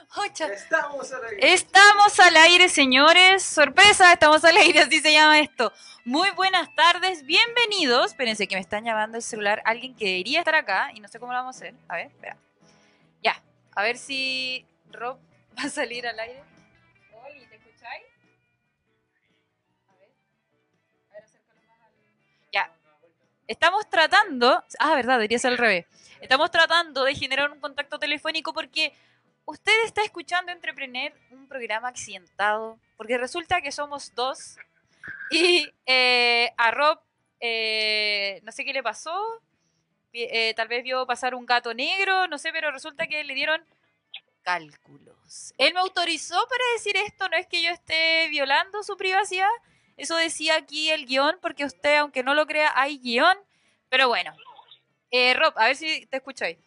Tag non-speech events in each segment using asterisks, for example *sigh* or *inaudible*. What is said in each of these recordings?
Estamos al aire. Estamos al aire, señores. Sorpresa, estamos al aire, así se llama esto. Muy buenas tardes, bienvenidos. Espérense que me están llamando el celular alguien que debería estar acá y no sé cómo lo vamos a hacer. A ver, espera. Ya, a ver si Rob *laughs* va a salir al aire. Oli, ¿te escucháis? A ver. A ver, acércalo más al... Ya. Estamos tratando... Ah, verdad, debería ser al revés. Estamos tratando de generar un contacto telefónico porque usted está escuchando Entrepreneur, un programa accidentado, porque resulta que somos dos y eh, a Rob, eh, no sé qué le pasó, eh, tal vez vio pasar un gato negro, no sé, pero resulta que le dieron cálculos. Él me autorizó para decir esto, no es que yo esté violando su privacidad, eso decía aquí el guion, porque usted, aunque no lo crea, hay guion, pero bueno. Eh, Rob, a ver si te escucháis.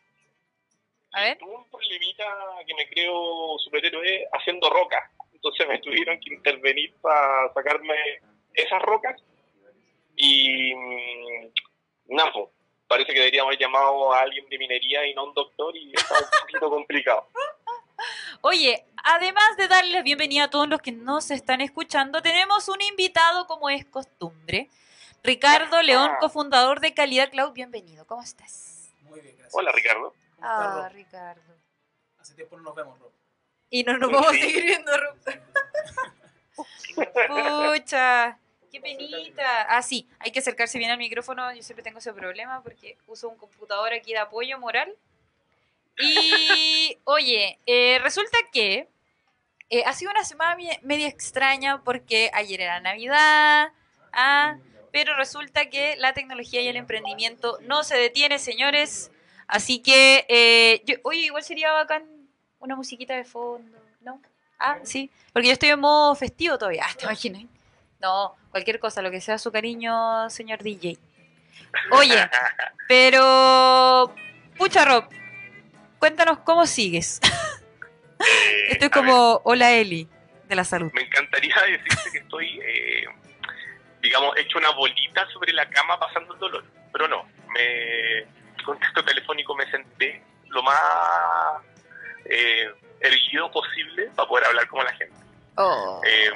A ver. Tuve un problemita que me creo superhéroe haciendo rocas. Entonces me *laughs* tuvieron que intervenir para sacarme esas rocas. Y. mm, nada, pues, parece que deberíamos haber llamado a alguien de minería y no a un doctor, y está un poquito *laughs* complicado. Oye, además de darles la bienvenida a todos los que nos están escuchando, tenemos un invitado como es costumbre. Ricardo León, cofundador de Calidad Cloud. Bienvenido, ¿cómo estás? Muy bien, gracias. Hola, Ricardo. ¿Cómo estás, Ah, Rob? Ricardo. Hace tiempo no nos vemos, Rob. Y no nos vamos a seguir viendo, Rob. *laughs* Pucha, qué penita. Ah, sí, hay que acercarse bien al micrófono. Yo siempre tengo ese problema porque uso un computador aquí de apoyo moral. Y, *laughs* oye, eh, resulta que eh, ha sido una semana media extraña porque ayer era Navidad, ah, pero resulta que la tecnología y el emprendimiento no se detiene, señores. Así que, eh, yo, oye, igual sería bacán una musiquita de fondo, ¿no? Ah, sí, porque yo estoy en modo festivo todavía, *laughs* ¿te imaginas? No, cualquier cosa, lo que sea su cariño, señor DJ. Oye, *laughs* pero, pucha Rob, cuéntanos cómo sigues. *laughs* Eh, Esto es a ver, como Hola Eli de la salud. me encantaría decirte que estoy, eh, digamos, hecho una bolita sobre la cama pasando el dolor, pero no. Me contacto telefónico me senté lo más eh, erguido posible para poder hablar como la gente. Oh. Eh,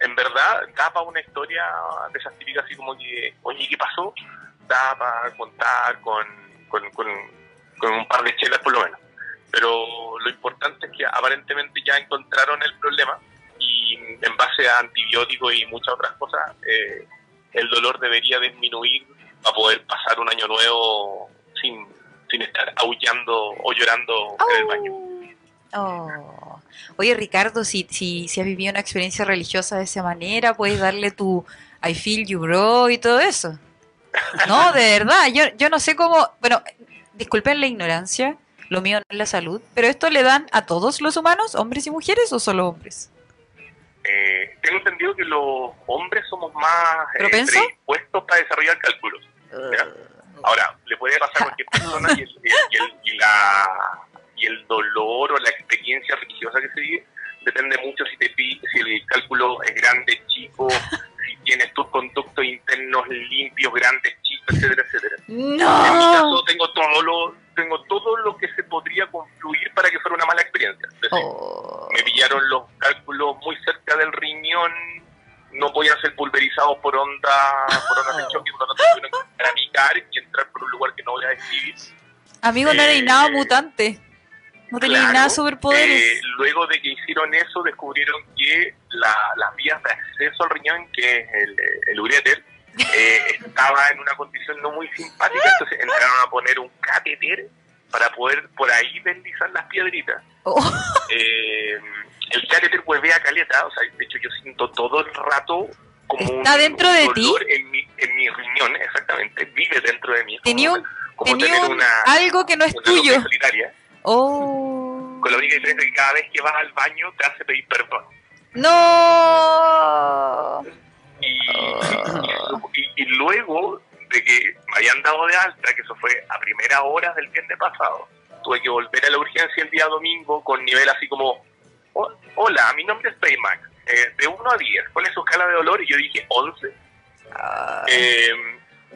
en verdad, da para una historia de esas típicas así como que, oye, ¿qué pasó? Da para contar con, con, con, con un par de chelas por lo menos. Pero lo importante es que aparentemente ya encontraron el problema y en base a antibióticos y muchas otras cosas, eh, el dolor debería disminuir para poder pasar un año nuevo sin, sin estar aullando o llorando en el baño. Oh. Oye, Ricardo, si, si, si has vivido una experiencia religiosa de esa manera, puedes darle tu I feel you, bro, y todo eso. No, de verdad, yo, yo no sé cómo. Bueno, disculpen la ignorancia, lo mío no es la salud, pero ¿esto le dan a todos los humanos, hombres y mujeres, o solo hombres? Eh, tengo entendido que los hombres somos más eh, predispuestos para desarrollar cálculos. Ahora, le puede pasar a cualquier persona y el, y el- y la, y el dolor o la experiencia religiosa que se vive depende mucho si, te, si el cálculo es grande, chico, si tienes tus conductos internos limpios, grandes, chicos, etcétera, etcétera. En mi caso tengo todo lo tengo todo lo que se podría confluir para que fuera una mala experiencia. Es decir, Oh. me pillaron los cálculos muy cerca del riñón, no podían ser pulverizados por onda, por ondas de choque, por lo tanto tuvieron que picar y entrar por un lugar que no voy a describir. Amigo, no eres Eh, nada mutante. No tenías Claro, nada de superpoderes. eh, luego de que hicieron eso, descubrieron que la- las vías de acceso al riñón, que es el, el uréter, eh, *laughs* estaba en una condición no muy simpática, entonces entraron a poner un catéter para poder por ahí deslizar las piedritas. Oh. Eh, el catéter huevea caleta, o sea, de hecho yo siento todo el rato como un, ¿Está dentro un de dolor En mi, en mi riñón, exactamente, vive dentro de mí. Tenía como, un- como Tenía tener un- una, algo que no es tuyo. Oh. Con la única diferencia que cada vez que vas al baño te hace pedir perdón. No. Y, y- y luego de que me habían dado de alta, que eso fue a primera hora del viernes pasado, tuve que volver a la urgencia el día domingo con nivel así como, "Oh, hola, mi nombre es Paymax, eh, de 1 a 10, ¿cuál es su escala de dolor? Y yo dije 11. Eh,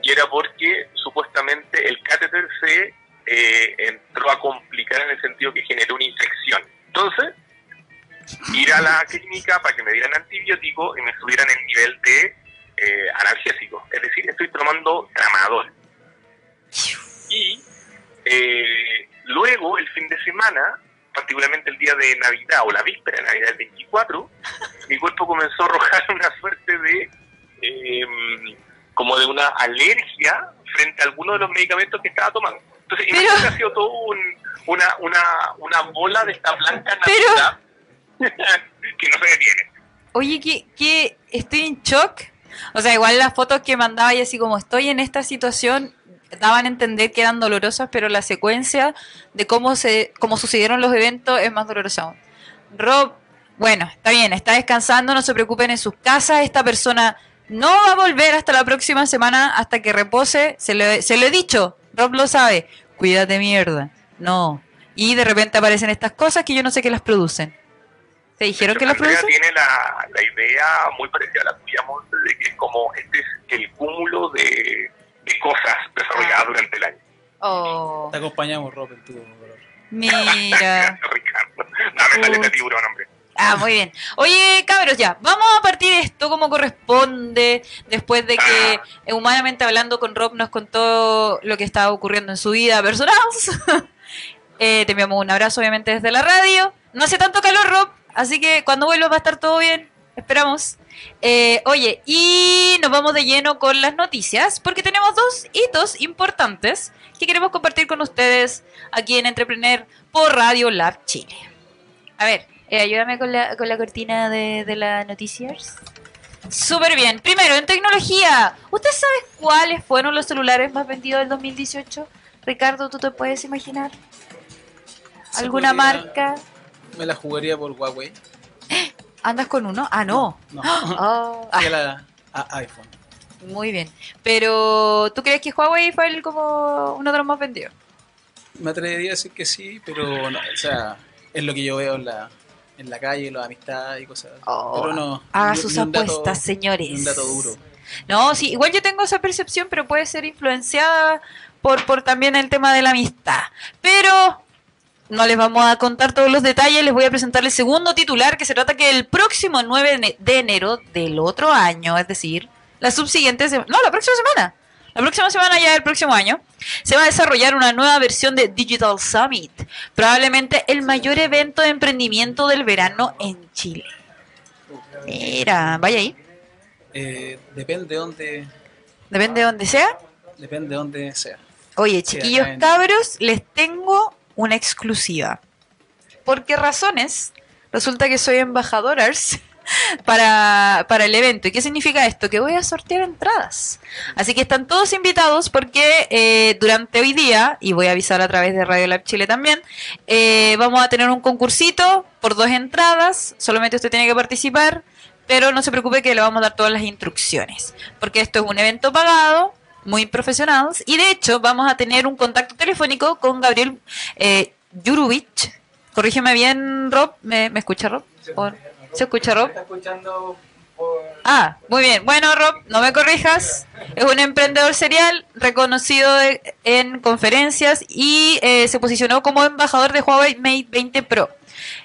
y era porque supuestamente el catéter se eh, entró a complicar en el sentido que generó una infección. Entonces, ir a la clínica para que me dieran antibiótico y me subieran el nivel de eh, analgésico. Es decir, estoy tomando tramadol. Y eh, luego, el fin de semana, particularmente el día de Navidad o la víspera de Navidad, el 24, mi cuerpo comenzó a arrojar *laughs* una suerte de eh, como de una alergia frente a algunos de los medicamentos que estaba tomando. Entonces, Pero- imagínate, ha sido todo un- una, una, una bola de esta blanca Pero- Navidad *laughs* que no se detiene. Oye, que, que estoy en shock. O sea, igual las fotos que mandaba y así como estoy en esta situación daban a entender que eran dolorosas, pero la secuencia de cómo se cómo sucedieron los eventos es más dolorosa aún. Rob, bueno, está bien, está descansando, no se preocupen en sus casas, esta persona no va a volver hasta la próxima semana hasta que repose, se le, se lo he dicho, Rob lo sabe, cuídate mierda, no. Y de repente aparecen estas cosas que yo no sé qué las producen. ¿Te dijeron que las producen? tiene la, la idea muy parecida a la tuya, de que es como este es el cúmulo de, de cosas desarrolladas durante el año. Oh, Te acompañamos, Rob, en tu dolor. mira. *laughs* Ricardo, dame esa letra tiburón, hombre. Ah, muy bien. Oye, cabros, ya, vamos a partir de esto como corresponde, después de que, eh, humanamente hablando, con Rob nos contó lo que estaba ocurriendo en su vida personal. *laughs* Eh, te enviamos un abrazo, obviamente, desde la radio. No hace tanto calor, Rob, así que cuando vuelva va a estar todo bien. Esperamos. Eh, oye, y nos vamos de lleno con las noticias, porque tenemos dos hitos importantes que queremos compartir con ustedes aquí en Entrepreneur por Radio Lab Chile. A ver, eh, ayúdame con la, con la cortina de, de las noticias. Súper bien. Primero, en tecnología, ¿usted sabe cuáles fueron los celulares más vendidos del 2018? Ricardo, ¿tú te puedes imaginar? ¿Alguna podría- marca? Me la jugaría por Huawei. ¿Andas con uno? Ah, no. No. Oh, *gasps* ah, la a- iPhone. muy bien. Pero, ¿tú crees que Huawei fue el como uno de los más vendidos? Me atrevería a decir que sí, pero no, o sea, es lo que yo veo en la, en la calle, las amistades y cosas. Oh, pero no. Haga ni- sus ni un dato- apuestas, señores. un dato duro. No, sí, igual yo tengo esa percepción, pero puede ser influenciada por, por también el tema de la amistad. Pero no les vamos a contar todos los detalles, les voy a presentar el segundo titular, que se trata que el próximo 9 de ene- de enero del otro año, es decir, la subsiguiente semana, no, la próxima semana, la próxima semana ya del próximo año, se va a desarrollar una nueva versión de Digital Summit, probablemente el mayor evento de emprendimiento del verano en Chile. Mira, vaya ahí, Eh, depende de dónde, depende de donde sea. depende de dónde sea. Oye, chiquillos cabros, les tengo una exclusiva. ¿Por qué razones? Resulta que soy embajadoras *laughs* para, para el evento. ¿Y qué significa esto? Que voy a sortear entradas. Así que están todos invitados porque eh, durante hoy día, y voy a avisar a través de Radio Lab Chile también, eh, vamos a tener un concursito por dos entradas. Solamente usted tiene que participar, pero no se preocupe que le vamos a dar todas las instrucciones. Porque esto es un evento pagado, muy profesionales, y de hecho vamos a tener un contacto telefónico con Gabriel eh. Corrígeme bien, Rob. ¿Me, me escucha, Rob? ¿O- ¿Se escucha, Rob? Ah, muy bien. Bueno, Rob, no me corrijas. Es un emprendedor serial reconocido en conferencias y eh, se posicionó como embajador de Huawei Mate 20 Pro.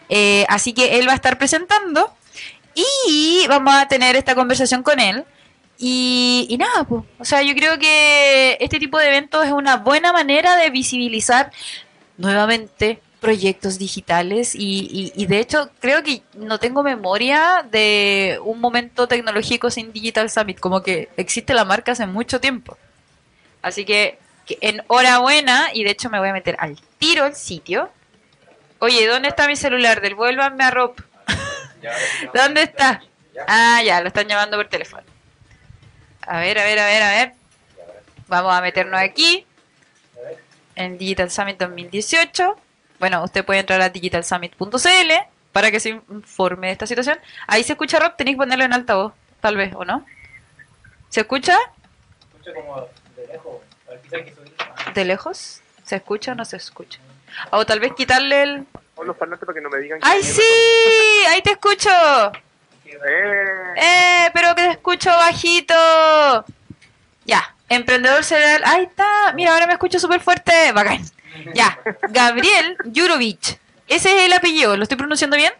Eh, así que él va a estar presentando y vamos a tener esta conversación con él. Y, y nada, pues. O sea, yo creo que este tipo de eventos es una buena manera de visibilizar nuevamente proyectos digitales y, y- y de hecho creo que no tengo memoria de un momento tecnológico sin Digital Summit, como que existe la marca hace mucho tiempo. Así que, que enhorabuena y de hecho me voy a meter al tiro el sitio. Oye, ¿dónde está mi celular? Devuélvanme a Rob. *laughs* ¿Dónde está? Ah, ya, lo están llamando por teléfono. A ver, a ver, a ver, a ver. Vamos a meternos aquí en Digital Summit 2018. Bueno, usted puede entrar a digitalsummit.cl para que se informe de esta situación. Ahí se escucha Rob, tenéis que ponerlo en altavoz, tal vez, ¿o no? ¿Se escucha? Escucho como de lejos. ¿De lejos? ¿Se escucha o no se escucha? O tal vez quitarle el... Pon los parlantes para que no me digan. ¡Ay, sí! ¡Ahí te escucho! Eh, ¡Eh! Pero que te escucho bajito. Ya, emprendedor serial. Ahí está. Mira, ahora me escucho súper fuerte. Bacán. Ya, Gabriel Jurovich ese es el apellido, ¿lo estoy pronunciando bien?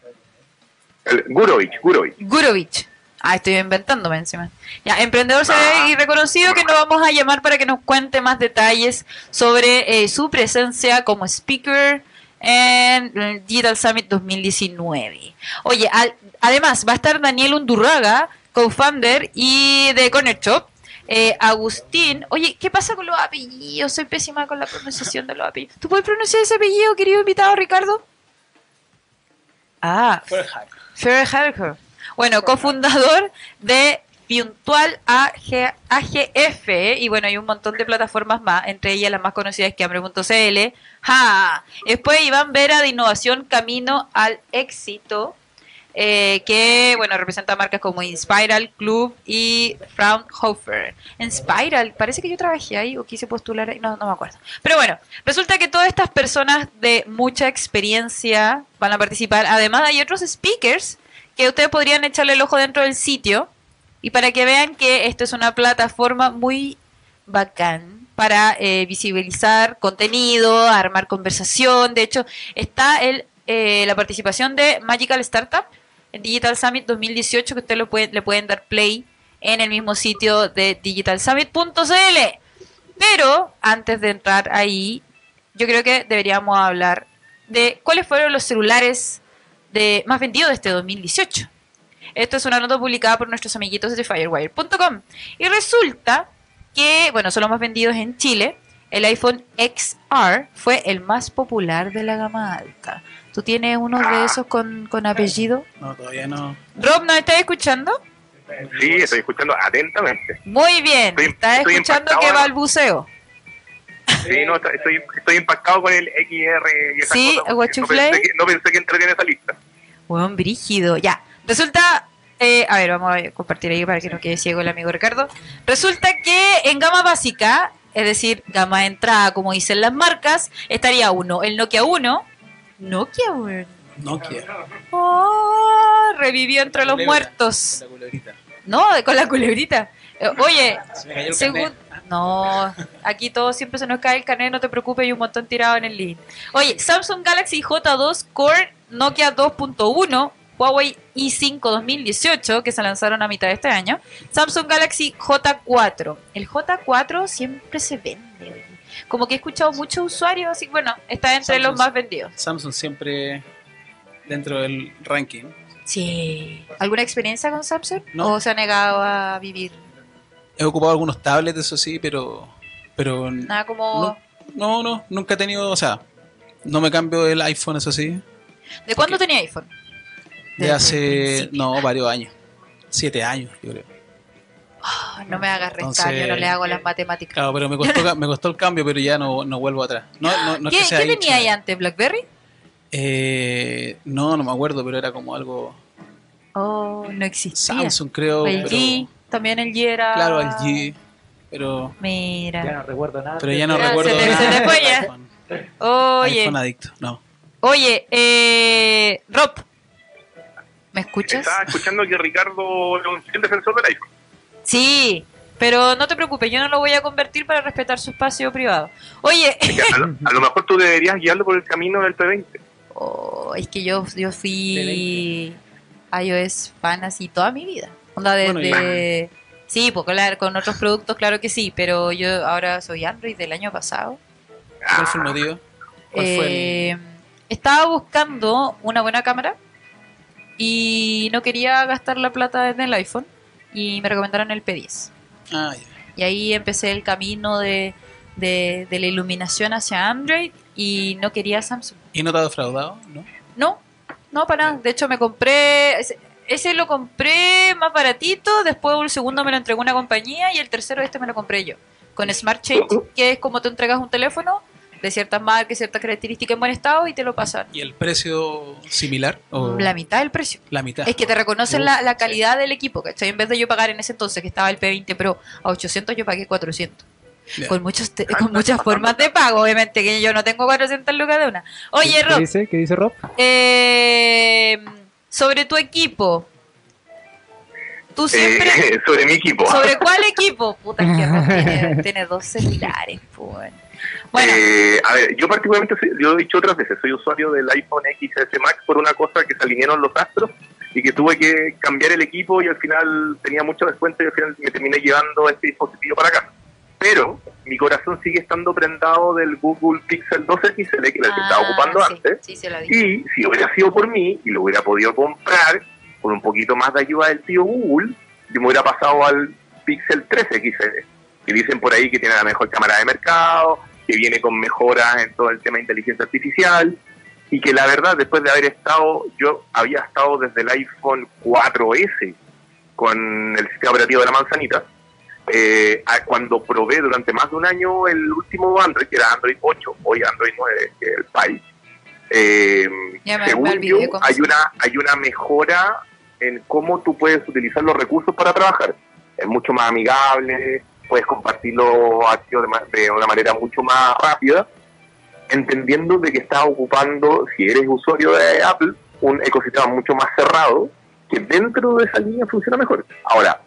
El Gurovich, Gurovich. Gurovich. Ah, estoy inventándome encima. Ya, emprendedor se ve y reconocido que nos vamos a llamar para que nos cuente más detalles sobre eh, su presencia como speaker en el Digital Summit 2019. Oye, al- además va a estar Daniel Undurraga, co-founder y de Corner Shop. Eh, Agustín, oye, ¿qué pasa con los apellidos? Soy pésima con la pronunciación de los apellidos. ¿Tú puedes pronunciar ese apellido, querido invitado Ricardo? Ah, Fairhack. Fair Harker. Bueno, cofundador de Puntual AG AGF. Y bueno, hay un montón de plataformas más, entre ellas las más conocidas que Hambre.cl. ¡Ja! Después Iván Vera de Innovación Camino al Éxito. Eh, que bueno representa marcas como Inspiral, Club y Fraunhofer. Inspiral, parece que yo trabajé ahí o quise postular ahí, no, no me acuerdo. Pero bueno, resulta que todas estas personas de mucha experiencia van a participar. Además hay otros speakers que ustedes podrían echarle el ojo dentro del sitio y para que vean que esto es una plataforma muy bacán para eh, visibilizar contenido, armar conversación. De hecho, está el, eh, la participación de Magical Startup en Digital Summit 2018 que ustedes le pueden dar play en el mismo sitio de digitalsummit.cl. Pero antes de entrar ahí, yo creo que deberíamos hablar de cuáles fueron los celulares de más vendidos de este 2018. Esto es una nota publicada por nuestros amiguitos de Firewire.com. Y resulta que, bueno, son los más vendidos en Chile. El iPhone XR fue el más popular de la gama alta. ¿Tú tienes uno de esos con, con apellido? No, todavía no. Rob, ¿nos estás escuchando? Sí, estoy escuchando atentamente. Muy bien, Estoy- estás estoy escuchando que ahora. balbuceo. Sí, no, estoy, estoy impactado con el XR y esas Sí, cosas. porque what you no, pensé que, no pensé que entraría en esa lista. Buen brígido. Ya. Resulta. eh, a ver, vamos a compartir ahí para que no quede ciego el amigo Ricardo. Resulta que en gama básica, es decir, gama de entrada, como dicen las marcas, estaría uno, el Nokia 1. Nokia 1. Nokia. Oh, revivió entre los Culebra. muertos. La culebrita. No, con la culebrita. Eh, Oye, Se según. No, aquí todo siempre se nos cae el carnet, no te preocupes, hay un montón tirado en el link. Oye, Samsung Galaxy J2 Core, Nokia 2.1, Huawei i5 2018, que se lanzaron a mitad de este año, Samsung Galaxy J4. El J4 siempre se vende. Como que he escuchado muchos usuarios, así que bueno, está entre Samsung. los más vendidos. Samsung siempre dentro del ranking. Sí. ¿Alguna experiencia con Samsung? No. ¿O se ha negado a vivir? He ocupado algunos tablets, eso sí, pero. Pero. Nada como... No, no, nunca he tenido. O sea, no me cambio el iPhone, eso sí. ¿De cuándo tenía iPhone? De hace. No, varios años. Siete años, yo creo. Ah, no me hagas restar, Entonces- yo no le hago las matemáticas. Claro, pero me costó, me costó el cambio, pero ya no, no vuelvo atrás. No, no, no es ¿Qué, que sea qué hincha. tenía ahí antes? ¿Blackberry? Eh, no, no me acuerdo, pero era como algo. Oh, no existía. Samsung, creo. el pero- G, también el G era... Claro, el G. Pero, Mira. Ya no recuerdo nada. pero ya no recuerdo. se te- nada se te fue iPhone. Oye, iPhone adicto, no. oye, eh, Rob, ¿me escuchas? Estaba escuchando que Ricardo es un fiel defensor del iPhone. Sí, pero no te preocupes, yo no lo voy a convertir para respetar su espacio privado. Oye, Que a, lo, a lo mejor tú deberías guiarlo por el camino del P20. oh, es que yo, yo fui iOS fan así toda mi vida. Onda Bueno, desde... Sí, pues claro, con otros productos, claro que sí, pero yo ahora soy Android del año pasado. ¿Cuál fue el motivo? ¿Cuál fue el- Eh, Estaba buscando una buena cámara y no quería gastar la plata en el iPhone y me recomendaron el P10. Ah, ya. Y ahí empecé el camino de, de, de la iluminación hacia Android y no quería Samsung. ¿Y no te ha defraudado? ¿No? No, no para nada. De hecho me compré, ese, ese lo compré más baratito, después el segundo me lo entregó una compañía y el tercero este me lo compré yo. Con Smart Change, que es como te entregas un teléfono de ciertas marcas, ciertas características en buen estado y te lo pasan. ¿Y el precio similar? ¿O La mitad del precio. la mitad? Es que te reconocen la, la sí. calidad del equipo, ¿cachai? En vez de yo pagar en ese entonces, que estaba el P20 Pro a 800, yo pagué 400. Ya. Con, muchos te- con muchas formas de pago, obviamente, que yo no tengo 400 lucas de una. Oye, ¿Qué Rob, dice? ¿Qué dice Rob? eh, sobre tu equipo. Tú siempre... Eh, *laughs* sobre mi equipo. ¿Sobre cuál *laughs* equipo? Puta, que Rob tiene, tiene dos celulares, pues. Bueno, Eh, a ver, yo particularmente, yo he dicho otras veces, soy usuario del iPhone XS Max por una cosa que se alinearon los astros y que tuve que cambiar el equipo y al final tenía mucho descuento y al final me terminé llevando este dispositivo para acá. Pero mi corazón sigue estando prendado del Google Pixel 2 XL que era el que estaba ocupando sí, antes. Sí, se. Y si hubiera sido por mí y lo hubiera podido comprar con un poquito más de ayuda del tío Google, yo me hubiera pasado al Pixel 3 XL, que dicen por ahí que tiene la mejor cámara de mercado, que viene con mejoras en todo el tema de inteligencia artificial, y que la verdad, después de haber estado, yo había estado desde el iPhone 4S con el sistema operativo de la manzanita, eh, cuando probé durante más de un año el último Android, que era Android 8, hoy Android 9, que es el Pie, eh, me- me según olvidé yo, hay una, hay una mejora en cómo tú puedes utilizar los recursos para trabajar. Es mucho más amigable, puedes compartir los archivos de, de una manera mucho más rápida, entendiendo de que estás ocupando, si eres usuario de Apple, un ecosistema mucho más cerrado, que dentro de esa línea funciona mejor. Ahora,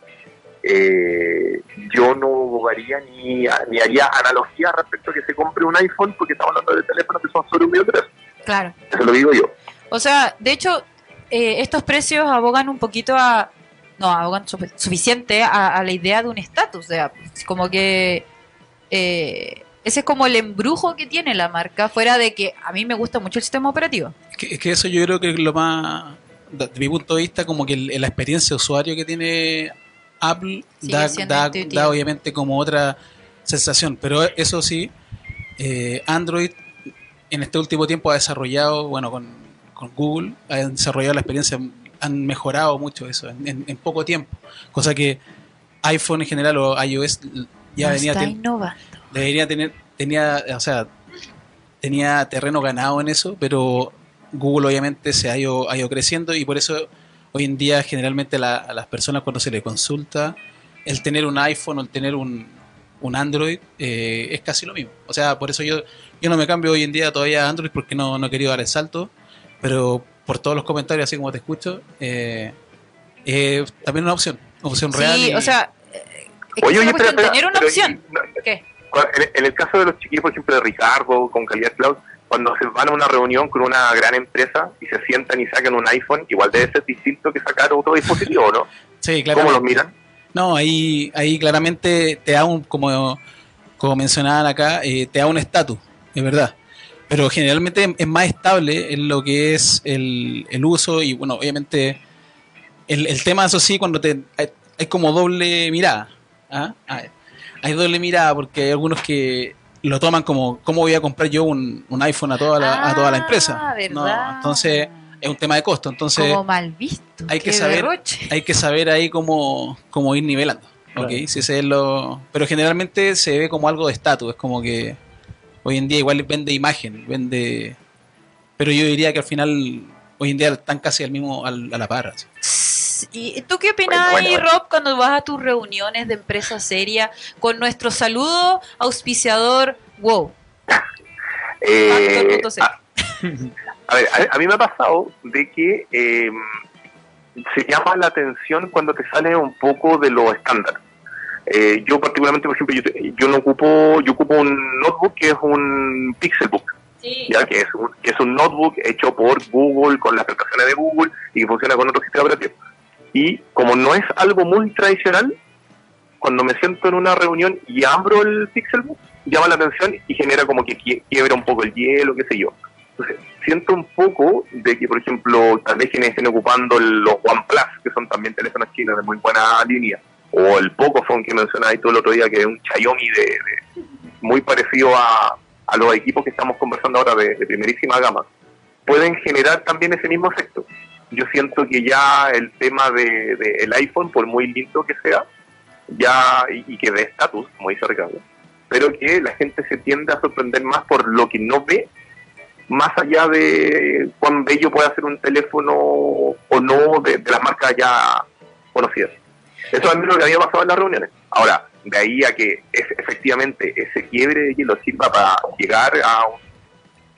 eh, yo no abogaría ni, ni haría analogía respecto a que se compre un iPhone porque estamos hablando de teléfonos que son sobre un millón de pesos. Claro. Eso lo digo yo. O sea, de hecho, eh, estos precios abogan un poquito a. No, abogan sufi- suficiente a, a la idea de un estatus de Apple. Como que. eh, ese es como el embrujo que tiene la marca, fuera de que a mí me gusta mucho el sistema operativo. Es que, es que eso yo creo que es lo más, de mi punto de vista, como que el- la experiencia de usuario que tiene Apple da, da, da obviamente como otra sensación. Pero eso sí, eh, Android en este último tiempo ha desarrollado, bueno, con, con Google, ha desarrollado la experiencia, han mejorado mucho eso en, en- en poco tiempo. Cosa que iPhone en general o iOS ya No venía está innovando. debería tener, tenía, o sea, tenía terreno ganado en eso, pero Google obviamente se ha ido, ha ido creciendo y por eso hoy en día generalmente la- a las personas cuando se les consulta el tener un iPhone o el tener un, un Android eh, es casi lo mismo. O sea, por eso yo, yo no me cambio hoy en día todavía a Android porque no, no he querido dar el salto, pero por todos los comentarios, así como te escucho, eh, eh, también una opción, una opción real. Sí, y- o sea, eh, es que Oye, es oye, espera, tener una pero, opción. y- no, ¿Qué? En, en el caso de los chiquillos, por ejemplo, de Ricardo, con Calidad Cloud, cuando se van a una reunión con una gran empresa y se sientan y sacan un iPhone, igual debe ser distinto que sacar otro dispositivo, ¿no? *laughs* sí, ¿Cómo claramente. los miran? No, ahí, ahí claramente te da un, como, como mencionaban acá, eh, te da un estatus, es verdad. Pero generalmente es más estable en lo que es el, el uso y bueno, obviamente el, el tema, eso sí, cuando te hay, hay como doble mirada. ¿ah? Hay, hay doble mirada porque hay algunos que lo toman como, ¿cómo voy a comprar yo un, un iPhone a toda la, a toda la empresa? Ah, No, entonces es un tema de costo. Entonces como mal visto. hay que saber- derroche. hay que saber ahí cómo, cómo ir nivelando. Si ese es lo... Pero generalmente se ve como algo de estatus, es como que hoy en día igual vende imagen, vende... Pero yo diría que al final, hoy en día están casi al mismo, al- a la par. así. ¿Y tú qué opinas Bueno, bueno, ahí, Rob, cuando vas a tus reuniones de empresa seria con nuestro saludo auspiciador WOW? Eh, a ver, a, a mí me ha pasado de que eh, se llama la atención cuando te sale un poco de lo estándar. Eh, yo particularmente, por ejemplo, yo, yo no ocupo, yo ocupo un notebook que es un Pixelbook, Sí. ya que es un, que es un notebook hecho por Google con las prestaciones de Google y que funciona con otro sistema operativo. Y como no es algo muy tradicional, cuando me siento en una reunión y abro el Pixelbook, llama la atención y genera como que quie- quiebra un poco el hielo, qué sé yo. Entonces, siento un poco de que, por ejemplo, tal vez quienes estén ocupando los OnePlus, que son también teléfonos chinos de muy buena línea, o el Pocophone que mencionabas tú el otro día, que es un Xiaomi de, muy parecido a, a los equipos que estamos conversando ahora de, primerísima gama, pueden generar también ese mismo efecto. Yo siento que ya el tema del de, el iPhone, por muy lindo que sea, ya y, y que de estatus, como dice Ricardo, pero que la gente se tiende a sorprender más por lo que no ve, más allá de cuán bello puede ser un teléfono o no de, de las marcas ya conocidas. Eso es lo que había pasado en las reuniones. Ahora, de ahí a que es, efectivamente ese quiebre de hielo sirva para llegar a,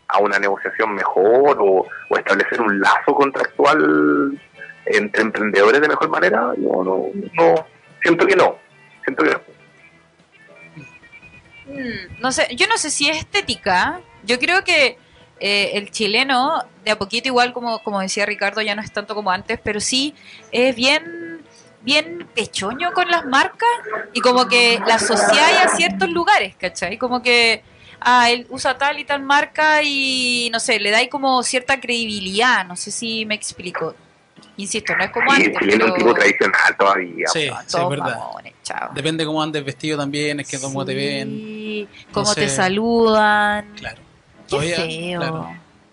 a una negociación mejor o, o establecer un lazo contractual entre emprendedores de mejor manera, no, no, no, siento que no, siento que no. Mm, no sé, yo no sé si es estética. Yo creo que eh, el chileno, de a poquito, igual como, como decía Ricardo, ya no es tanto como antes, pero sí es bien, bien pechoño con las marcas y como que la asocia a ciertos lugares, ¿cachai? Como que ah, él usa tal y tal marca y no sé, le da ahí como cierta credibilidad, no sé si me explico. Insisto, no es como Sí, antes, el chileno es un tipo pero... tradicional todavía. Sí, sí, Todos es verdad. mamones, chao. Depende cómo andes vestido también, es que cómo te ven. Sí, cómo te saludan. Claro. Qué Todavía, feo. claro.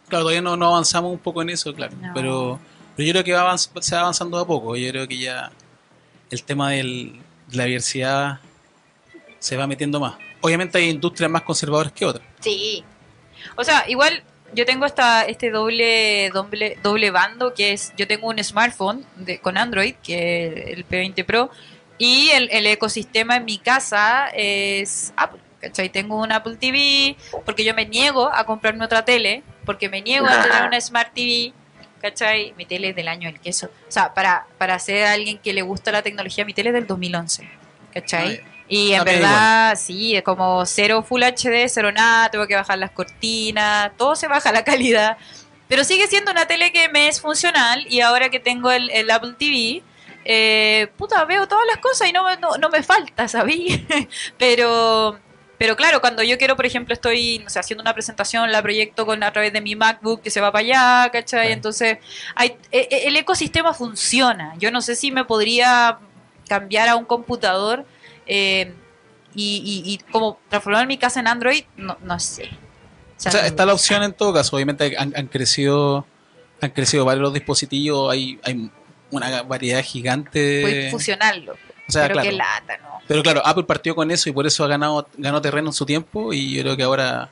Claro, todavía no, no avanzamos un poco en eso, claro. No. Pero, pero yo creo que va avanz- se va avanzando de a poco. Yo creo que ya el tema del- de la diversidad se va metiendo más. Obviamente hay industrias más conservadoras que otras. Sí. O sea, igual yo tengo esta, este doble, doble, doble bando que es, yo tengo un smartphone de, con Android, que es el P20 Pro, y el, el ecosistema en mi casa es Apple. ¿Cachai? Tengo un Apple TV, porque yo me niego a comprarme otra tele, porque me niego a tener *laughs* una Smart TV. ¿Cachai? Mi tele es del año del queso. O sea, para, para ser alguien que le gusta la tecnología, mi tele es del 2011. ¿Cachai? Ah, Y en Ah, pero verdad, sí, es como cero Full HD, cero nada, tengo que bajar las cortinas, todo se baja la *laughs* calidad. Pero sigue siendo una tele que me es funcional y ahora que tengo el, el Apple TV, eh, puta, veo todas las cosas y no, no, no me falta, ¿sabí? *laughs* pero, pero claro, cuando yo quiero, por ejemplo, estoy no sé, haciendo una presentación, la proyecto con a través de mi MacBook que se va para allá, ¿cachai? Entonces, hay, e- e- el ecosistema funciona. Yo no sé si me podría cambiar a un computador eh, y, y, y como transformar mi casa en Android, no, no sé. O sea, no- está la opción en todo caso. Obviamente han, han crecido han crecido varios dispositivos, hay, hay una variedad gigante. Puedes fusionarlo. O sea, pero claro. qué lata, ¿no? Pero claro, Apple partió con eso y por eso ha ganado, ganó terreno en su tiempo y yo creo que ahora,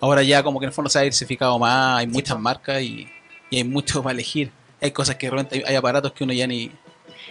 ahora ya como que en el fondo se ha diversificado más, hay muchas marcas y, y hay mucho para elegir. Hay cosas que de repente hay, hay aparatos que uno ya ni...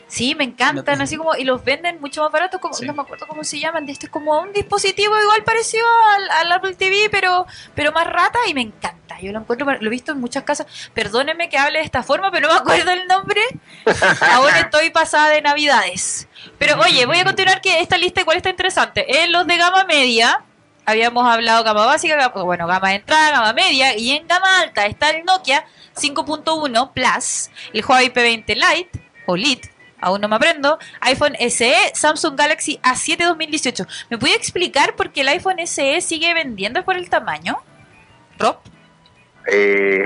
Sí, me encantan, No- así como, y los venden mucho más baratos, como, Sí. no me acuerdo cómo se llaman, de este es como un dispositivo igual parecido al, al Apple TV, pero, pero más rata y me encanta. Yo lo encuentro, lo he visto en muchas casas. Perdónenme que hable de esta forma, pero no me acuerdo el nombre. *laughs* Ahora estoy pasada de navidades. Pero oye, voy a continuar que esta lista igual está interesante. En los de gama media, habíamos hablado gama básica, gama- bueno, gama de entrada, gama media, y en gama alta está el Nokia 5.1 Plus, el Huawei P20 Lite o Lite, aún no me aprendo, iPhone SE, Samsung Galaxy A7 2018. ¿Me puede explicar por qué el iPhone SE sigue vendiendo por el tamaño? Rob, Eh,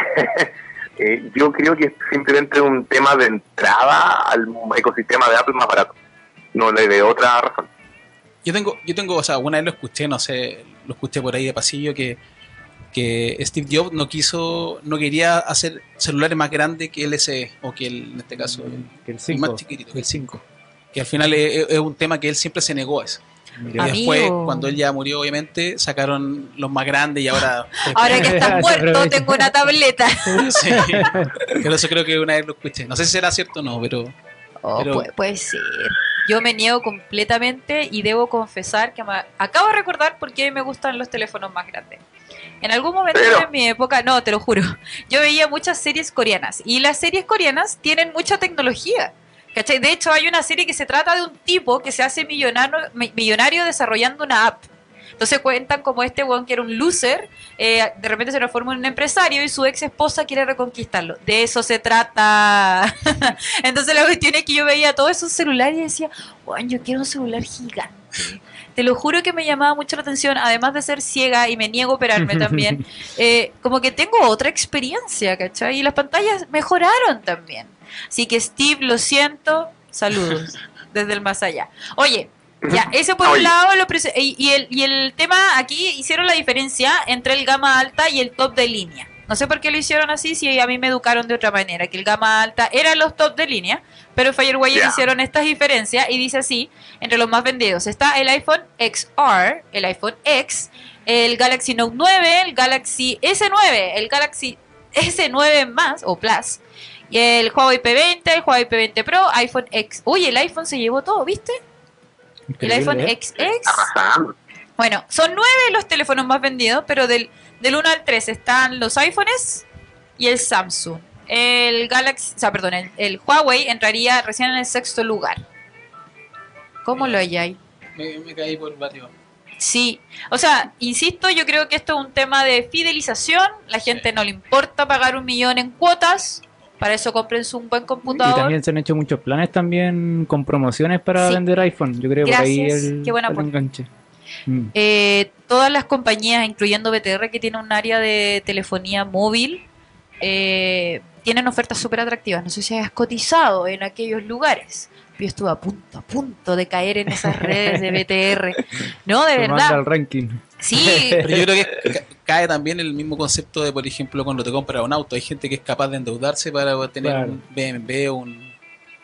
*laughs* eh, yo creo que es simplemente un tema de entrada al ecosistema de Apple más barato. No le veo otra razón. Yo tengo, yo tengo, o sea, una vez lo escuché, no sé, lo escuché por ahí de pasillo que, que Steve Jobs no quiso, no quería hacer celulares más grandes que el SE, o que el, en este caso, el, Que el el 5. más chiquitito, que el 5. Que al final es, es un tema que él siempre se negó a eso. Y Amigo. después, cuando él ya murió, obviamente, sacaron los más grandes y ahora... *laughs* ahora que *laughs* estás Se muerto, tengo una tableta. *laughs* sí. Pero eso creo que una vez lo escuché. No sé si será cierto o no, pero... Oh, Pero- puede, puede ser. Yo me niego completamente y debo confesar que me- acabo de recordar por qué me gustan los teléfonos más grandes. En algún momento Pero- en mi época, no, te lo juro, *laughs* yo veía muchas series coreanas y las series coreanas tienen mucha tecnología. ¿cachai? De hecho, hay una serie que se trata de un tipo que se hace millonario, mi- millonario desarrollando una app. Entonces cuentan como este weón que era un loser, eh, de repente se transforma en un empresario y su ex esposa quiere reconquistarlo. De eso se trata. *laughs* Entonces la cuestión es que yo veía todos esos celulares y decía, weón, yo quiero un celular gigante. Te lo juro que me llamaba mucho la atención, además de ser ciega y me niego a operarme también, *laughs* eh, como que tengo otra experiencia, ¿cachai? Y las pantallas mejoraron también. Así que Steve, lo siento, saludos *laughs* desde el más allá. Oye, ya, ese por un lado, lo y, y el, y el tema aquí hicieron la diferencia entre el gama alta y el top de línea. No sé por qué lo hicieron así, si a mí me educaron de otra manera, que el gama alta eran los top de línea, pero Firewire hicieron estas diferencias y dice así, entre los más vendidos está el iPhone XR, el iPhone X, el Galaxy Note 9, el Galaxy S9, el Galaxy S9 más o Plus, y el Huawei P20, el Huawei P20 Pro, iPhone X. Uy, el iPhone se llevó todo, ¿viste? El iPhone ¿eh? XX. Arrasando. Bueno, son nueve los teléfonos más vendidos, pero del, del 1 al 3 están los iPhones y el Samsung. El Galaxy, o sea, perdón, el, el Huawei entraría recién en el sexto lugar. ¿Cómo lo hay ahí? Me, me caí por varios... Sí, o sea, insisto, yo creo que esto es un tema de fidelización. La gente no le importa pagar un millón en cuotas. Para eso cómprense un buen Y computador. también se han hecho muchos planes también con promociones para Sí. vender iPhone. Yo creo que por ahí el, Qué el aporte. enganche. Mm. Eh, todas las compañías, incluyendo BTR, que tiene un área de telefonía móvil, eh, tienen ofertas súper atractivas. No sé si has cotizado en aquellos lugares. Yo estuve a punto, a punto de caer en esas redes de BTR. *laughs* No, de Se manda verdad. al ranking. Sí, *laughs* Pero yo creo que *laughs* ca- cae también el mismo concepto de, por ejemplo, cuando te compras un auto. Hay gente que es capaz de endeudarse para tener Claro. un BMW o un,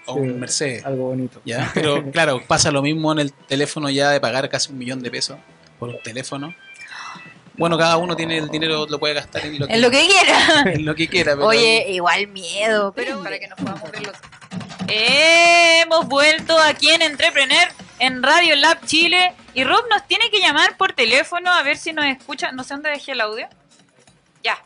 o Sí, un Mercedes. Algo bonito. ¿ya? *laughs* Pero claro, pasa lo mismo en el teléfono ya de pagar casi un millón de pesos por un teléfono. Bueno, cada uno tiene el dinero, lo puede gastar en lo que, en lo que quiera. en lo que quiera. Pero Oye, igual miedo, pero para que nos podamos ver los... Hemos vuelto aquí en Entrepreneur, en Radio Lab Chile, y Rob nos tiene que llamar por teléfono a ver si nos escucha. No sé dónde dejé el audio. Ya,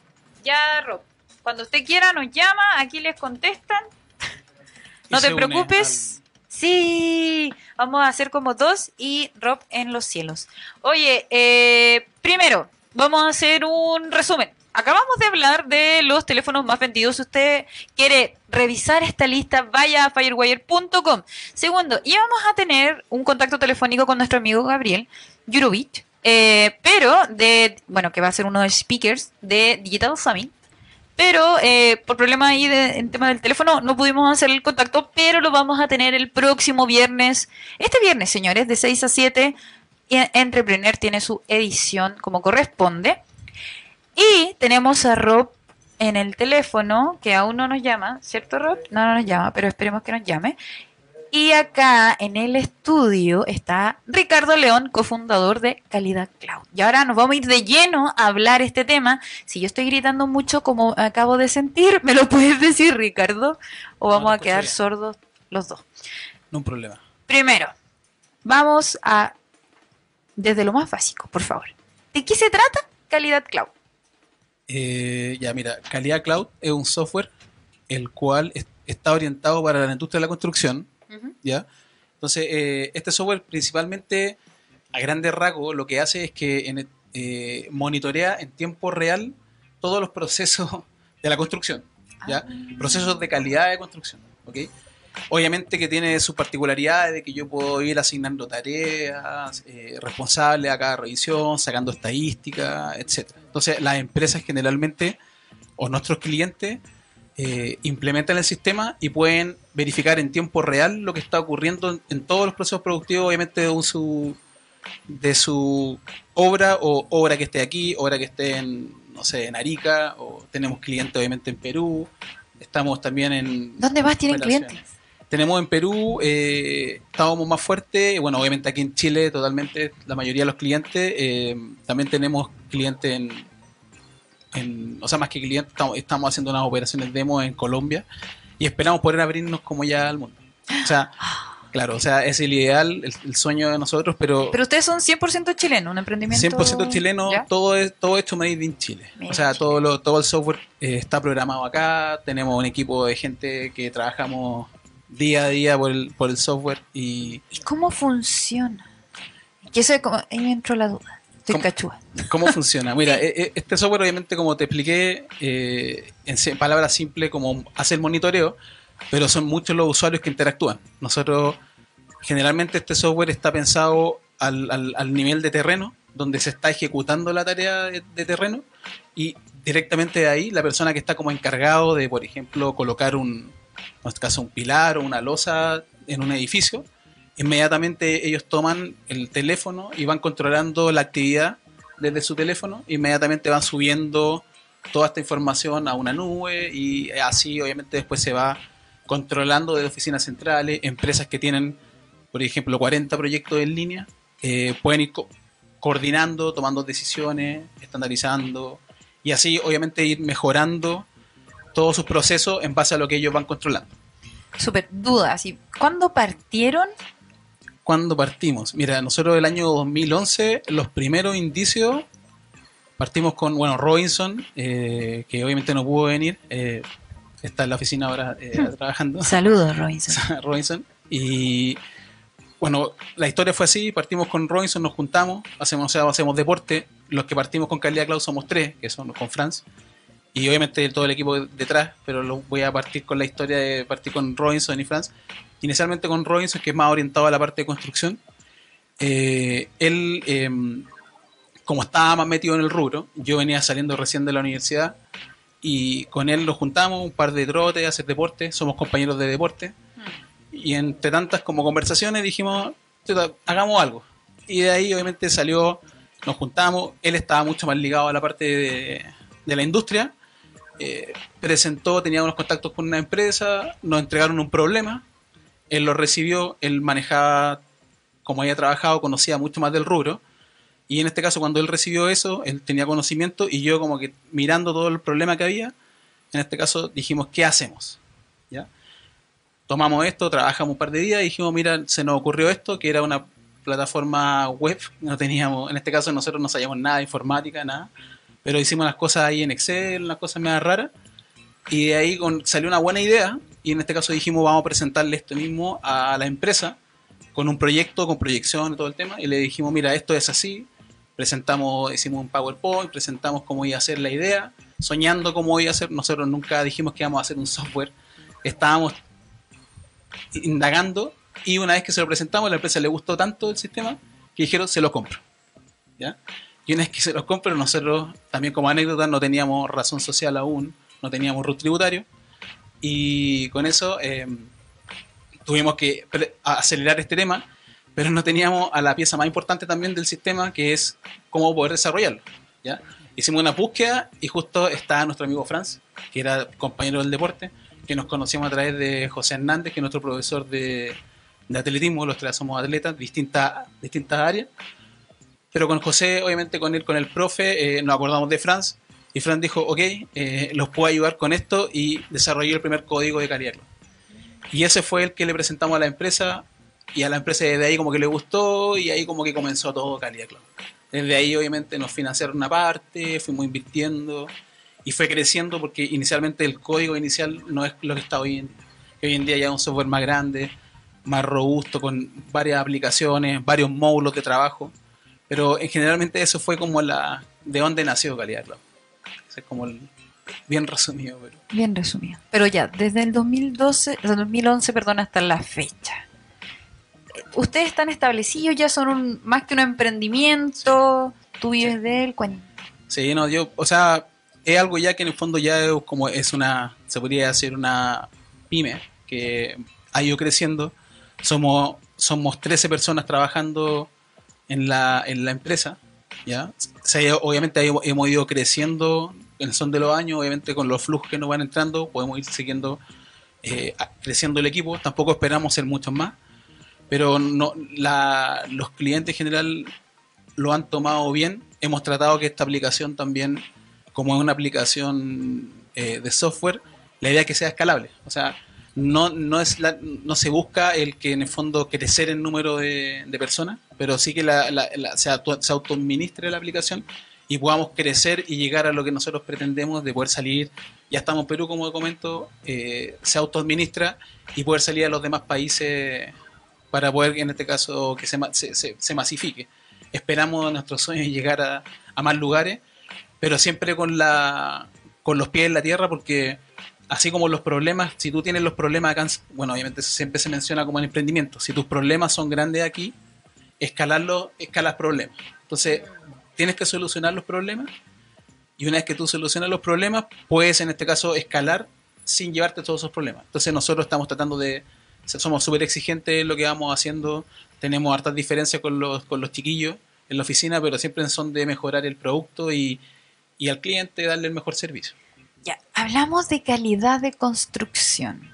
ya, Rob. Cuando usted quiera nos llama, aquí les contestan. *laughs* No te preocupes. Sí, vamos a hacer como dos y Rob en los cielos. Oye, eh, primero, vamos a hacer un resumen. Acabamos de hablar de los teléfonos más vendidos. Si usted quiere revisar esta lista, vaya a firewire.com. Segundo, íbamos a tener un contacto telefónico con nuestro amigo Gabriel Jurovich, eh, pero de, bueno, que va a ser uno de los speakers de Digital Summit. Pero eh, por problemas ahí de, en tema del teléfono no pudimos hacer el contacto, pero lo vamos a tener el próximo viernes. Este viernes, señores, de 6 a 7, y Entrepreneur tiene su edición como corresponde. Y tenemos a Rob en el teléfono, que aún no nos llama, ¿cierto Rob? No, no nos llama, pero esperemos que nos llame. Y acá en el estudio está Ricardo León, cofundador de Calidad Cloud. Y ahora nos vamos a ir de lleno a hablar este tema. Si yo estoy gritando mucho como acabo de sentir, ¿me lo puedes decir, Ricardo? ¿O No, vamos a quedar sordos los dos? No un problema. Primero, vamos a... Desde lo más básico, por favor. ¿De qué se trata Calidad Cloud? Eh, ya, mira, Calidad Cloud es un software el cual es- está orientado para la industria de la construcción. ¿ya? Entonces, eh, este software principalmente, a grandes rasgos, lo que hace es que en- eh, monitorea en tiempo real todos los procesos *laughs* de la construcción, ¿ya? Procesos de calidad de construcción, ¿ok? Obviamente que tiene sus particularidades de que yo puedo ir asignando tareas, eh, responsables a cada revisión, sacando estadísticas, etcétera. Entonces, las empresas generalmente, o nuestros clientes, eh, implementan el sistema y pueden verificar en tiempo real lo que está ocurriendo en, en todos los procesos productivos, obviamente de su, de su obra o obra que esté aquí, obra que esté en, no sé, en Arica, o tenemos clientes obviamente en Perú, estamos también en... ¿Dónde más tienen clientes? Tenemos en Perú, eh, estábamos más fuertes, bueno, obviamente aquí en Chile totalmente, la mayoría de los clientes, eh, también tenemos clientes en, en- o sea, más que clientes, estamos, estamos haciendo unas operaciones demo en Colombia y esperamos poder abrirnos como ya al mundo. O sea, claro, o sea, es el ideal, el, el sueño de nosotros, pero, Pero ustedes son 100% chilenos, un emprendimiento... 100% chileno, ¿Ya? todo es todo hecho made in Chile. Made o sea, todo lo, todo el software eh, está programado acá, tenemos un equipo de gente que trabajamos día a día por el, por el software y ¿Y cómo funciona? Que eso es como... Ahí me entró la duda. Estoy ¿Cómo? cachúa. ¿Cómo funciona? Mira, eh, eh, este software obviamente como te expliqué, eh, en palabras simples como hace el monitoreo, pero son muchos los usuarios que interactúan. Nosotros, generalmente este software está pensado al, al- al nivel de terreno, donde se está ejecutando la tarea de, de terreno, y directamente de ahí la persona que está como encargado de, por ejemplo, colocar un, en este caso un pilar o una losa en un edificio, inmediatamente ellos toman el teléfono y van controlando la actividad desde su teléfono, inmediatamente van subiendo toda esta información a una nube y así obviamente después se va controlando desde oficinas centrales, empresas que tienen, por ejemplo, 40 proyectos en línea, eh, pueden ir co- coordinando, tomando decisiones, estandarizando y así obviamente ir mejorando todos sus procesos en base a lo que ellos van controlando. Súper, duda. Así, ¿Cuándo partieron? ¿Cuándo partimos? Mira, nosotros el año 2011, los primeros indicios, partimos con, bueno, Robinson, eh, que obviamente no pudo venir, eh, está en la oficina ahora eh, trabajando, Saludos, *laughs* Robinson. Robinson, y bueno, la historia fue así, partimos con Robinson, nos juntamos, hacemos, o sea, hacemos deporte, los que partimos con Calidad Cloud somos tres, que son con Franz, y obviamente todo el equipo detrás, pero lo voy a partir con la historia de partir con Robinson y Franz. Inicialmente con Robinson, que es más orientado a la parte de construcción. Eh, él, eh, como estaba más metido en el rubro, yo venía saliendo recién de la universidad y con él nos juntamos, un par de trotes, hacer deporte, somos compañeros de deporte. Y entre tantas como conversaciones dijimos, "Chuta, hagamos algo. Y de ahí obviamente salió, nos juntamos, él estaba mucho más ligado a la parte de, de la industria, eh, presentó, tenía unos contactos con una empresa, nos entregaron un problema, él lo recibió, él manejaba, como había trabajado, conocía mucho más del rubro, y en este caso cuando él recibió eso, él tenía conocimiento y yo como que mirando todo el problema que había, en este caso dijimos, ¿qué hacemos? ¿Ya? Tomamos esto, trabajamos un par de días y dijimos, mira, se nos ocurrió esto, que era una plataforma web, no teníamos, en este caso nosotros no sabíamos nada de informática, nada, pero hicimos las cosas ahí en Excel, unas cosas medio raras, y de ahí salió una buena idea, y en este caso dijimos, vamos a presentarle esto mismo a la empresa, con un proyecto, con proyección y todo el tema, y le dijimos, mira, esto es así, presentamos, hicimos un PowerPoint, presentamos cómo iba a ser la idea, soñando cómo iba a ser, nosotros nunca dijimos que íbamos a hacer un software, estábamos indagando, y una vez que se lo presentamos, la empresa le gustó tanto el sistema, que dijeron, se lo compro. ¿Ya? Y una vez que se los compro, nosotros también como anécdota no teníamos razón social aún, no teníamos root tributario, y con eso eh, tuvimos que acelerar este tema, pero no teníamos a la pieza más importante también del sistema, que es cómo poder desarrollarlo. ¿ya? Hicimos una búsqueda y justo está nuestro amigo Franz, que era compañero del deporte, que nos conocíamos a través de José Hernández, que es nuestro profesor de, de atletismo, los tres somos atletas, distintas, distintas áreas. Pero con José, obviamente con él, con el profe, eh, nos acordamos de Franz, y Franz dijo, ok, eh, los puedo ayudar con esto, y desarrolló el primer código de calidad. Y ese fue el que le presentamos a la empresa, y a la empresa desde ahí como que le gustó, y ahí como que comenzó todo Calidad Cloud. Desde ahí obviamente nos financiaron una parte, fuimos invirtiendo, y fue creciendo porque inicialmente el código inicial no es lo que está hoy en día. Hoy en día ya es un software más grande, más robusto, con varias aplicaciones, varios módulos de trabajo. Pero en generalmente eso fue como la de dónde nació Calidad Cloud. Ese es como el, bien resumido, pero Bien resumido. Pero ya, desde el 2012, o sea, 2011, perdón, hasta la fecha. Ustedes están establecidos, ya son un, más que un emprendimiento, tú vives de él. Sí, no, yo, o sea, es algo ya que en el fondo ya es como es una, se podría decir una pyme que ha ido creciendo. Somos, somos 13 personas trabajando en la, en la empresa, ¿ya? Obviamente hemos ido creciendo en el son de los años, obviamente con los flujos que nos van entrando, podemos ir siguiendo eh, creciendo el equipo, tampoco esperamos ser muchos más, pero no, la, los clientes en general lo han tomado bien. Hemos tratado que esta aplicación también, como es una aplicación eh, de software, la idea es que sea escalable. O sea, no, no, es la- no se busca el que en el fondo crecer el número de, personas, pero sí que la, se, auto, se la aplicación y podamos crecer y llegar a lo que nosotros pretendemos de poder salir. Ya estamos en Perú, como comento, eh, se autoadministra y poder salir a los demás países para poder, en este caso, que se, se- se masifique. Esperamos nuestros sueños llegar a, a más lugares, pero siempre con, la, con los pies en la tierra, porque así como los problemas, si tú tienes los problemas acá, en- bueno, obviamente siempre se menciona como en emprendimiento, si tus problemas son grandes aquí, escalarlos, escalas problemas. Entonces, tienes que solucionar los problemas y una vez que tú solucionas los problemas, puedes en este caso escalar sin llevarte todos esos problemas. Entonces nosotros estamos tratando de, somos súper exigentes en lo que vamos haciendo, tenemos hartas diferencias con los, con los chiquillos en la oficina, pero siempre son de mejorar el producto y, y al cliente darle el mejor servicio. Ya, hablamos de calidad de construcción.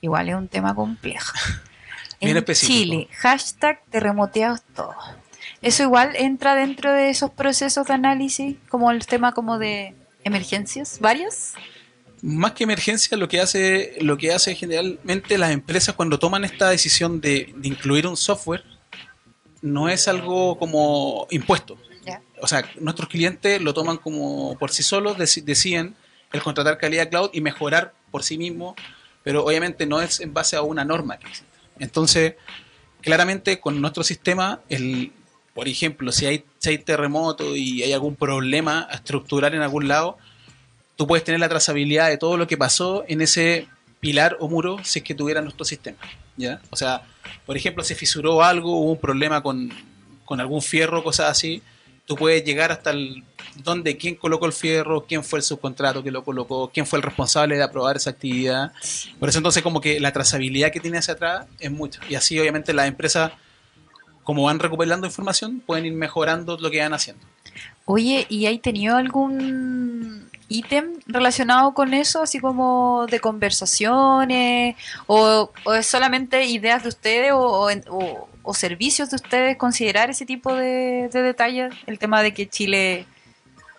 Igual es un tema complejo. *laughs* Bien en específico. Chile, hashtag terremoteados todos. Eso igual entra dentro de esos procesos de análisis, como el tema como de emergencias, varias. Más que emergencia, lo que hace, lo que hace generalmente las empresas cuando toman esta decisión de, de incluir un software, no es algo como impuesto. O sea, nuestros clientes lo toman como por sí solos, deci- deciden el contratar calidad cloud y mejorar por sí mismo, pero obviamente no es en base a una norma que existe. Entonces, claramente con nuestro sistema, el, por ejemplo, si hay, si hay terremoto y hay algún problema estructural en algún lado, tú puedes tener la trazabilidad de todo lo que pasó en ese pilar o muro si es que tuviera nuestro sistema. ¿ya? O sea, por ejemplo, se fisuró algo, hubo un problema con, con algún fierro, cosas así, tú puedes llegar hasta el dónde, quién colocó el fierro, quién fue el subcontrato que lo colocó, quién fue el responsable de aprobar esa actividad. Por eso entonces como que la trazabilidad que tiene hacia atrás es mucha. Y así obviamente las empresas, como van recuperando información, pueden ir mejorando lo que van haciendo. Oye, ¿y hay tenido algún ítem relacionado con eso, así como de conversaciones? ¿O, o es solamente ideas de ustedes o, servicios de ustedes considerar ese tipo de, de detalles? El tema de que Chile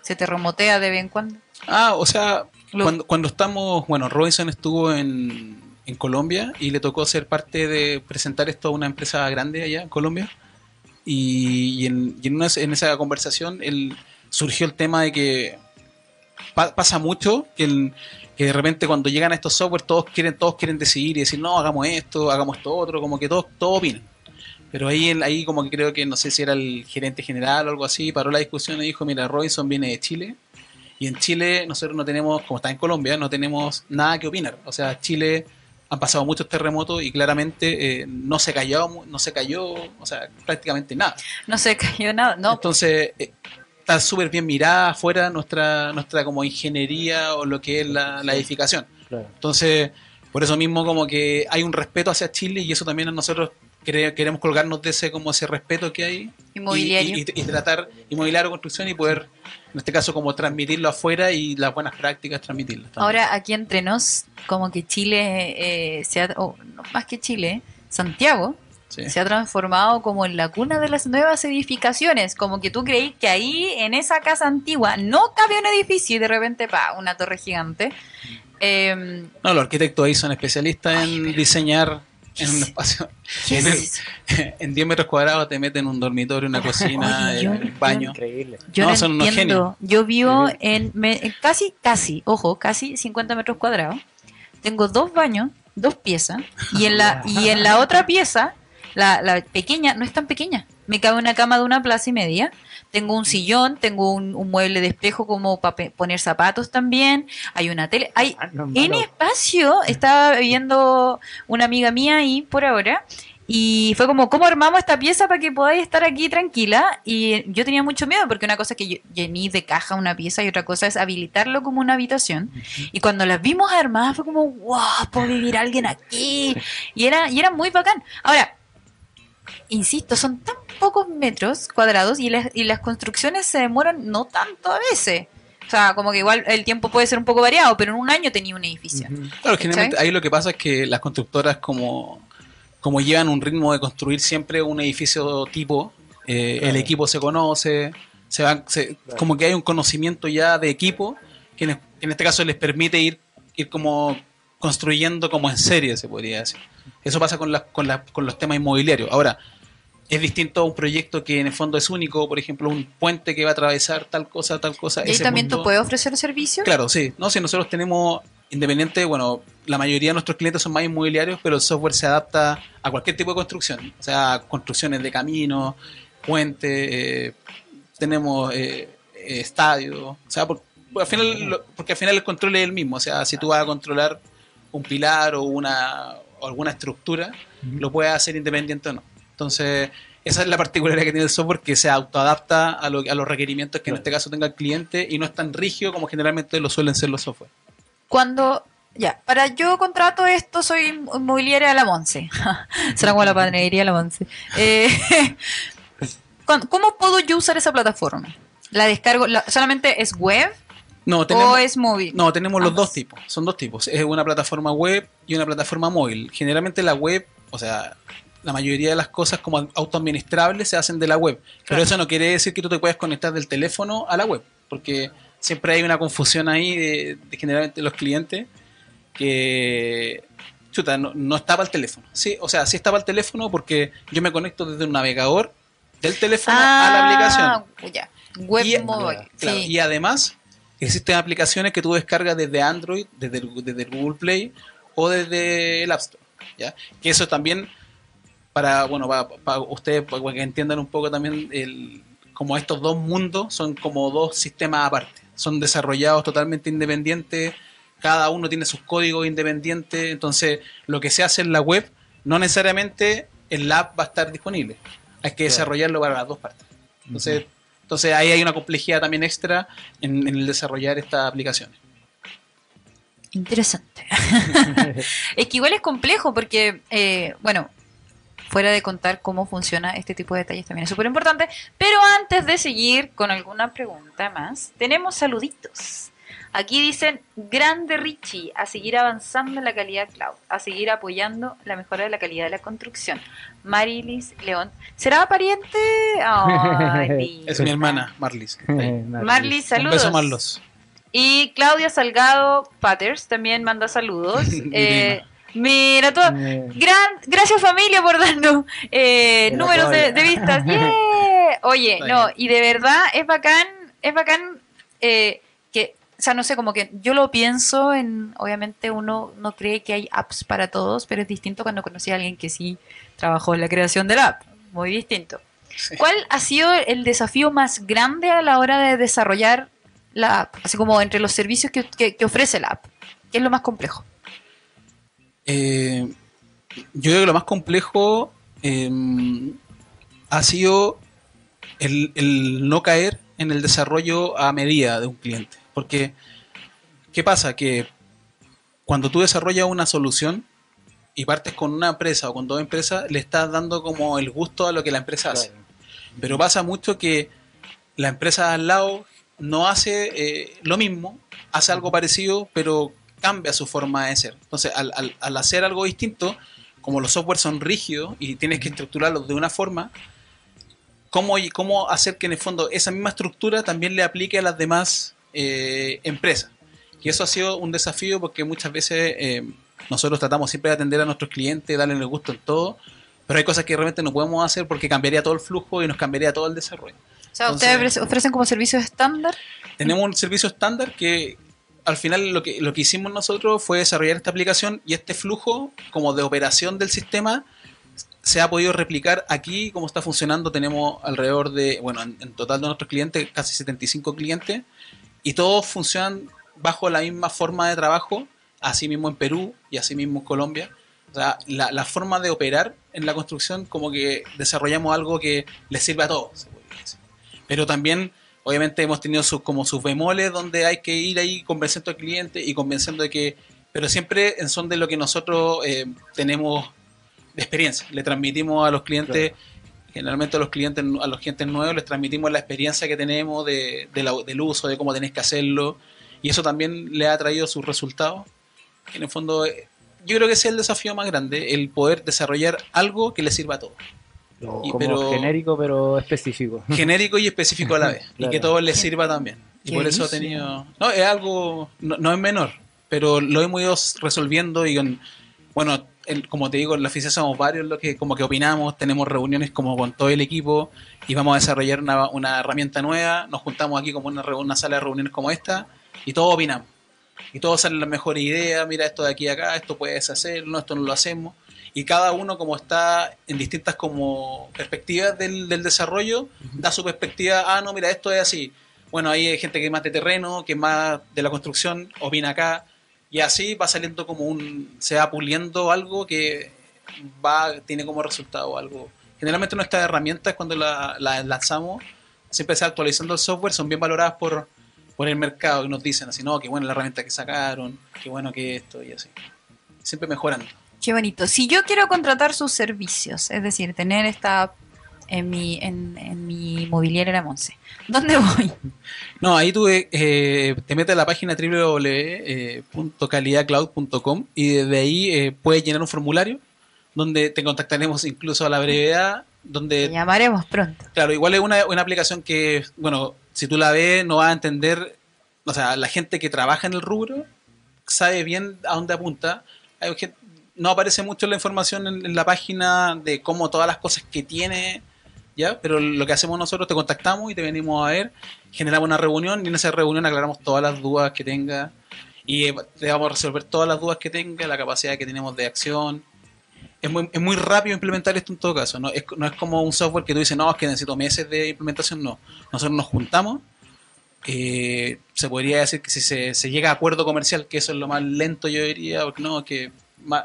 se terremotea de vez en cuando. Ah, o sea, Lo- cuando, cuando estamos, bueno, Robinson estuvo en, en Colombia y le tocó ser parte de presentar esto a una empresa grande allá en Colombia. Y, y en, y en una- en esa conversación el, surgió el tema de que pa- pasa mucho que, el- que de repente cuando llegan a estos software todos quieren todos quieren decidir y decir no hagamos esto hagamos esto otro como que todos todos opinan pero ahí ahí como que creo que no sé si era el gerente general o algo así paró la discusión y dijo mira Robinson viene de Chile y en Chile nosotros no tenemos como está en Colombia no tenemos nada que opinar o sea Chile han pasado muchos terremotos y claramente eh, no se cayó no se cayó o sea prácticamente nada No se cayó nada. No, entonces, eh, está súper bien mirada afuera nuestra, nuestra como ingeniería o lo que es la, la edificación. Claro. Entonces, por eso mismo como que hay un respeto hacia Chile y eso también a nosotros queremos colgarnos de ese como ese respeto que hay inmobiliario. y, y- y tratar inmobiliario construcción y poder en este caso como transmitirlo afuera y las buenas prácticas transmitirlas. también. Ahora, aquí entre nos, como que Chile, eh, se ha- o no, más que Chile, Santiago, Sí. se ha transformado como en la cuna de las nuevas edificaciones. Como que tú creí que ahí, en esa casa antigua, no cabía un edificio y de repente, pa, una torre gigante. Em, No, los arquitectos ahí son especialistas en diseñar en un espacio. ¿qué *laughs* En, es el- eso? en 10 metros cuadrados te meten un dormitorio, una cocina, Oye, yo- un baño. Increíble. Yo No, son unos entiendo. Yo vivo en, me- en casi, casi, ojo, casi 50 metros cuadrados. Tengo dos baños, dos piezas. Y en la, y en la otra pieza, la, la pequeña, no es tan pequeña. Me cabe una cama de una plaza y media. Tengo un sillón, tengo un, un mueble de espejo como para poner zapatos también. Hay una tele. Hay Ah, no en malo. espacio. Estaba viendo una amiga mía ahí por ahora. Y fue como, ¿cómo armamos esta pieza para que podáis estar aquí tranquila? Y yo tenía mucho miedo porque una cosa es que yo llené de caja una pieza y otra cosa es habilitarlo como una habitación. Y cuando las vimos armadas fue como, wow, puedo vivir alguien aquí. Y era, y era muy bacán. Ahora, insisto, son tan pocos metros cuadrados y las, y las construcciones se demoran no tanto a veces. O sea, como que igual el tiempo puede ser un poco variado, pero en un año tenía un edificio. Claro, generalmente ahí lo que pasa es que las constructoras como, como llevan un ritmo de construir siempre un edificio tipo, eh, Claro. el equipo se conoce, se van, se- Claro. como que hay un conocimiento ya de equipo que en, que en este caso les permite ir, ir como construyendo como en serie, se podría decir. Eso pasa con, las con, las- con los temas inmobiliarios. Ahora, es distinto a un proyecto que en el fondo es único, por ejemplo, un puente que va a atravesar tal cosa, tal cosa. ¿Y ese también tú punto- puedes ofrecer servicio? Claro, sí. No, si nosotros tenemos independiente, bueno, la mayoría de nuestros clientes son más inmobiliarios, pero el software se adapta a cualquier tipo de construcción. O sea, construcciones de caminos, puentes, eh, tenemos eh, eh, estadios. O sea, por- por al final, lo- porque al final el control es el mismo. O sea, si tú vas a controlar un pilar o una o alguna estructura, lo puedes hacer independiente o no. Entonces, esa es la particularidad que tiene el software, que se autoadapta a, lo- a los requerimientos que en este caso tenga el cliente y no es tan rígido como generalmente lo suelen ser los software. Cuando, ya, para yo contrato esto, soy inmobiliaria de la Monse. *laughs* Será como la panadería de la Monse. Eh, *laughs* ¿cuándo- ¿Cómo puedo yo usar esa plataforma? ¿La descargo? la- ¿Solamente es web No, tenemos, o es móvil? no, tenemos los dos tipos. Son dos tipos. Es una plataforma web y una plataforma móvil. Generalmente la web, o sea, la mayoría de las cosas como autoadministrables se hacen de la web. Pero Claro. eso no quiere decir que tú te puedas conectar del teléfono a la web. Porque siempre hay una confusión ahí de, de generalmente los clientes que chuta, no, no estaba el teléfono. Sí, o sea, sí estaba el teléfono porque yo me conecto desde un navegador del teléfono a la aplicación. Ah, Ya, web Y- móvil. Claro, sí. Y además, existen aplicaciones que tú descargas desde Android, desde el, desde el Google Play o desde el App Store. ¿ya? Que eso también para, bueno, para, ustedes, para que entiendan un poco también, el, como estos dos mundos son como dos sistemas aparte. Son desarrollados totalmente independientes, cada uno tiene sus códigos independientes, entonces lo que se hace en la web no necesariamente el app va a estar disponible. Hay que desarrollarlo para las dos partes. Entonces, entonces ahí hay una complejidad también extra en, en el desarrollar estas aplicaciones. Interesante. *laughs* es que igual es complejo porque, eh, bueno, fuera de contar cómo funciona este tipo de detalles también es súper importante. Pero antes de seguir con alguna pregunta más, tenemos saluditos. Aquí dicen, grande Richie, a seguir avanzando en la calidad cloud, a seguir apoyando la mejora de la calidad de la construcción. Marilis León, ¿será pariente? Ay, *laughs* es mi hermana, Marlis. *laughs* Marlis, saludos. Un beso, Marlos. Y Claudia Salgado Patters también manda saludos. *laughs* eh, mira, todo. Gran, gracias familia por darnos eh, números de, de, vistas. *laughs* Yeah. Oye, no, y de verdad es bacán, es bacán eh, que, o sea, no sé, como que yo lo pienso en, obviamente uno no cree que hay apps para todos, pero es distinto cuando conocí a alguien que sí trabajó en la creación de la app. Muy distinto. Sí. ¿Cuál ha sido el desafío más grande a la hora de desarrollar la app? Así como entre los servicios que, que, que ofrece la app. ¿Qué es lo más complejo? Eh, yo creo que lo más complejo eh, ha sido el, el, no caer en el desarrollo a medida de un cliente. Porque, ¿qué pasa? Que cuando tú desarrollas una solución y partes con una empresa o con dos empresas, le estás dando como el gusto a lo que la empresa hace. Claro. Pero pasa mucho que la empresa al lado no hace eh, lo mismo, hace algo parecido, pero cambia su forma de ser. Entonces, al, al, al, hacer algo distinto, como los software son rígidos y tienes que estructurarlos de una forma, ¿cómo, cómo hacer que en el fondo esa misma estructura también le aplique a las demás eh, empresas? Y eso ha sido un desafío porque muchas veces eh, nosotros tratamos siempre de atender a nuestros clientes, darles el gusto en todo, pero hay cosas que realmente no podemos hacer porque cambiaría todo el flujo y nos cambiaría todo el desarrollo. O sea, ¿ustedes ofrecen como servicio estándar? Tenemos un servicio estándar que al final lo que, lo que hicimos nosotros fue desarrollar esta aplicación y este flujo como de operación del sistema se ha podido replicar aquí como está funcionando. Tenemos alrededor de, bueno, en, total de nuestros clientes, casi 75 clientes, y todos funcionan bajo la misma forma de trabajo, así mismo en Perú y así mismo en Colombia. O sea, la, la forma de operar en la construcción como que desarrollamos algo que les sirve a todos pero también obviamente hemos tenido sus, como sus bemoles donde hay que ir ahí convenciendo al cliente y convenciendo de que, pero siempre en son de lo que nosotros eh, tenemos de experiencia, le transmitimos a los clientes, claro. generalmente a los clientes, a los clientes nuevos les transmitimos la experiencia que tenemos de, de la, del uso, de cómo tenés que hacerlo, y eso también le ha traído sus resultados. En el fondo, yo creo que ese es el desafío más grande, el poder desarrollar algo que le sirva a todos. Y, como pero, genérico pero específico. *laughs* Genérico y específico a la vez. claro. Y que todo les sirva también. Y por eso ha tenido... No, es algo... No, no, es menor, pero lo hemos ido resolviendo y con... Bueno, el, como te digo, en la oficina somos varios los que como que opinamos, tenemos reuniones como con todo el equipo y vamos a desarrollar una, una herramienta nueva, nos juntamos aquí como una, una sala de reuniones como esta y todos opinamos. Y todos salen las mejores ideas, mira esto de aquí a acá, esto puedes hacerlo, esto no lo hacemos y cada uno como está en distintas como perspectivas del, del desarrollo, uh -huh. da su perspectiva, ah, no, mira, esto es así. Bueno, ahí hay gente que es más de terreno, que es más de la construcción, opina acá, y así va saliendo como un, se va puliendo algo que va, tiene como resultado algo. Generalmente nuestras herramientas cuando las la lanzamos, siempre se actualizando el software, son bien valoradas por, por el mercado, y nos dicen así, no, qué buena la herramienta que sacaron, qué bueno que esto, y así. Siempre mejorando. Qué bonito. Si yo quiero contratar sus servicios, es decir, tener esta en mi, en, en mi mobiliaria La Monse, ¿dónde *laughs* voy? No, ahí tú eh, te metes a la página www.calidadcloud.com y desde ahí eh, puedes llenar un formulario donde te contactaremos incluso a la brevedad. Donde, te llamaremos pronto. Claro, igual es una, una aplicación que, bueno, si tú la ves no vas a entender, o sea, la gente que trabaja en el rubro sabe bien a dónde apunta. Hay gente, no aparece mucho la información en, en, la página de cómo todas las cosas que tiene, ¿ya? Pero lo que hacemos nosotros, te contactamos y te venimos a ver, generamos una reunión y en esa reunión aclaramos todas las dudas que tenga y te vamos a resolver todas las dudas que tenga, la capacidad que tenemos de acción. es muy, es muy rápido implementar esto en todo caso. No es, no es como un software que tú dices, no, es que necesito meses de implementación. No. Nosotros nos juntamos. eh, se podría decir que si se, se llega a acuerdo comercial, que eso es lo más lento, yo diría, porque no, que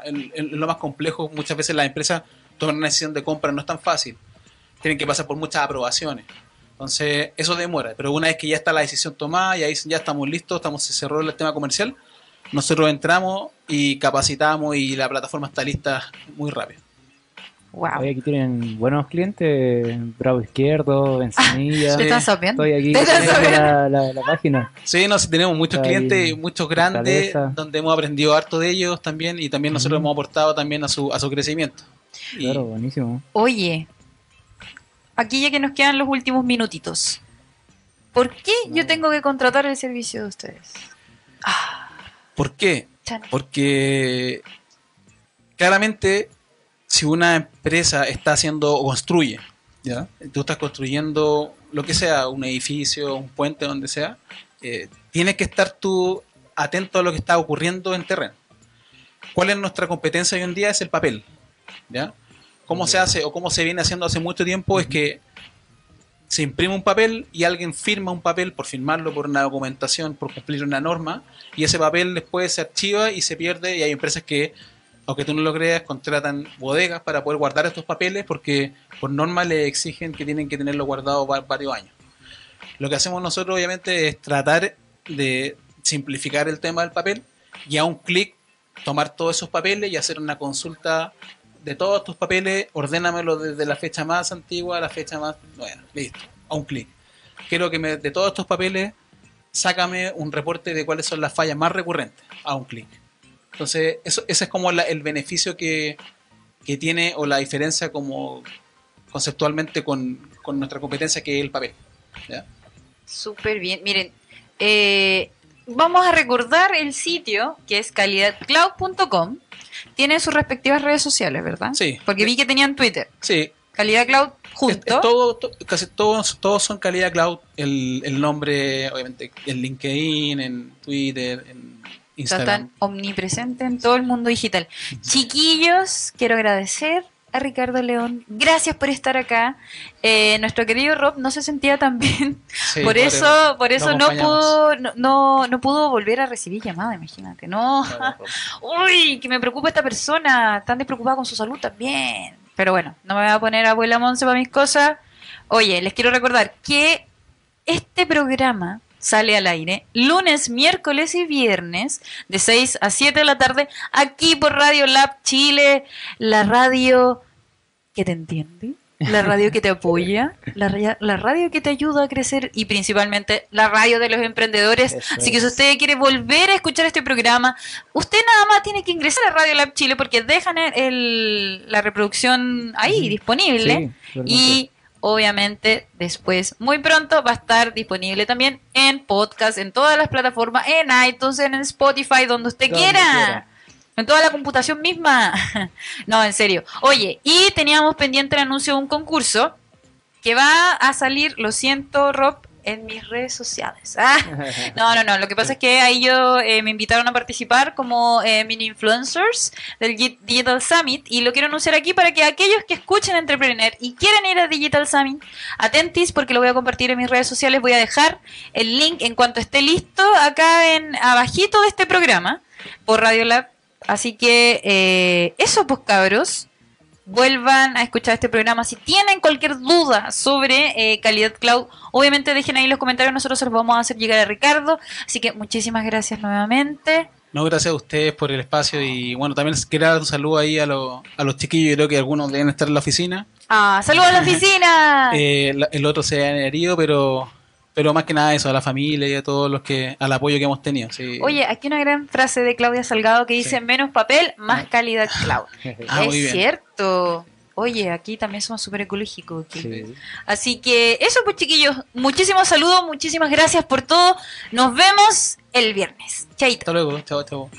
en- lo más complejo, muchas veces las empresas toman una decisión de compra, no es tan fácil. Tienen que pasar por muchas aprobaciones. Entonces, eso demora. Pero una vez que ya está la decisión tomada y ahí ya estamos listos, estamos, se cerró el tema comercial, nosotros entramos y capacitamos y la plataforma está lista muy rápido. Wow. Hoy aquí tienen buenos clientes, Bravo Izquierdo, Encinilla. *laughs* ¿Te están sabiendo? Estoy aquí la, la, la página. Sí, no, sí, tenemos muchos Está clientes, muchos grandes, Fortaleza. donde hemos aprendido harto de ellos también y también nosotros hemos aportado también a su, a su crecimiento. Y- Claro, buenísimo. Oye, aquí ya que nos quedan los últimos minutitos, ¿por qué yo tengo que contratar el servicio de ustedes? Ah, ¿Por qué? Porque claramente si una empresa está haciendo o construye, ¿ya? tú estás construyendo lo que sea, un edificio, un puente, donde sea, eh, tienes que estar tú atento a lo que está ocurriendo en terreno. ¿Cuál es nuestra competencia hoy en día? Es el papel. ¿ya? ¿Cómo se hace o cómo se viene haciendo hace mucho tiempo? Es que se imprime un papel y alguien firma un papel por firmarlo por una documentación, por cumplir una norma, y ese papel después se archiva y se pierde y hay empresas que, aunque tú no lo creas, contratan bodegas para poder guardar estos papeles porque por norma le exigen que tienen que tenerlo guardado va- varios años. Lo que hacemos nosotros obviamente es tratar de simplificar el tema del papel y a un clic tomar todos esos papeles y hacer una consulta de todos tus papeles, ordénamelo desde la fecha más antigua a la fecha más nueva. Listo, a un clic. Quiero que me, de todos estos papeles, sácame un reporte de cuáles son las fallas más recurrentes a un clic. Entonces, eso, ese es como la- el beneficio que, que tiene o la diferencia como conceptualmente con, con nuestra competencia que es el papel. ¿ya? Súper bien. Miren, eh, vamos a recordar el sitio que es calidadcloud.com. Tiene sus respectivas redes sociales, ¿verdad? Sí. Porque vi que tenían Twitter. Sí, Calidad Cloud Es- junto. es todo, to- casi todos, todos son calidad cloud. El, el nombre, obviamente, en LinkedIn, en Twitter, en Instagram. Están omnipresentes en todo el mundo digital. Chiquillos, quiero agradecer a Ricardo León. Gracias por estar acá. Eh, nuestro querido Rob no se sentía tan bien. Sí, por pobre, eso, por eso no pudo, no, no, no pudo volver a recibir llamada, imagínate. No. *laughs* Uy, que me preocupa esta persona. Tan despreocupada con su salud también. Pero bueno, no me voy a poner abuela Monse para mis cosas. Oye, les quiero recordar que este programa sale al aire lunes, miércoles y viernes de 6 a 7 de la tarde aquí por Radio Lab Chile, la radio que te entiende, la radio que te *laughs* apoya, la, la radio que te ayuda a crecer y principalmente la radio de los emprendedores. Eso Así que si usted quiere volver a escuchar este programa, usted nada más tiene que ingresar a Radio Lab Chile porque dejan el- el- la reproducción ahí disponible. Sí. Y obviamente después, muy pronto, va a estar disponible también en podcast, en todas las plataformas, en iTunes, en Spotify, donde usted Donde quiera. quiera. En toda la computación misma. *laughs* no, en serio. Oye, y teníamos pendiente el anuncio de un concurso que va a salir, lo siento, Rob, en mis redes sociales. *laughs* Ah, no, no, no. Lo que pasa es que ahí yo eh, me invitaron a participar como eh, mini influencers del Gi- Digital Summit y lo quiero anunciar aquí para que aquellos que escuchen Entrepreneur y quieren ir a Digital Summit, atentis porque lo voy a compartir en mis redes sociales. Voy a dejar el link en cuanto esté listo acá en abajito de este programa por Radio Lab. Así que eh, eso, pues cabros vuelvan a escuchar este programa. Si tienen cualquier duda sobre eh, calidad cloud, obviamente dejen ahí los comentarios, nosotros se los vamos a hacer llegar a Ricardo. Así que muchísimas gracias nuevamente. No, gracias a ustedes por el espacio y bueno, también quiero dar un saludo ahí a, los a los chiquillos, yo creo que algunos deben estar en la oficina. Ah, saludos a la oficina. *laughs* Eh, la- el otro se ha herido, pero pero más que nada eso, a la familia y a todos los que, al apoyo que hemos tenido. sí. Oye, aquí una gran frase de Claudia Salgado que dice Sí. menos papel, más calidad cloud. *laughs* Ah, es cierto. Oye, aquí también somos súper ecológicos. Sí. Así que eso pues chiquillos, muchísimos saludos, muchísimas gracias por todo. Nos vemos el viernes. Chaito. Hasta luego, chao, chao.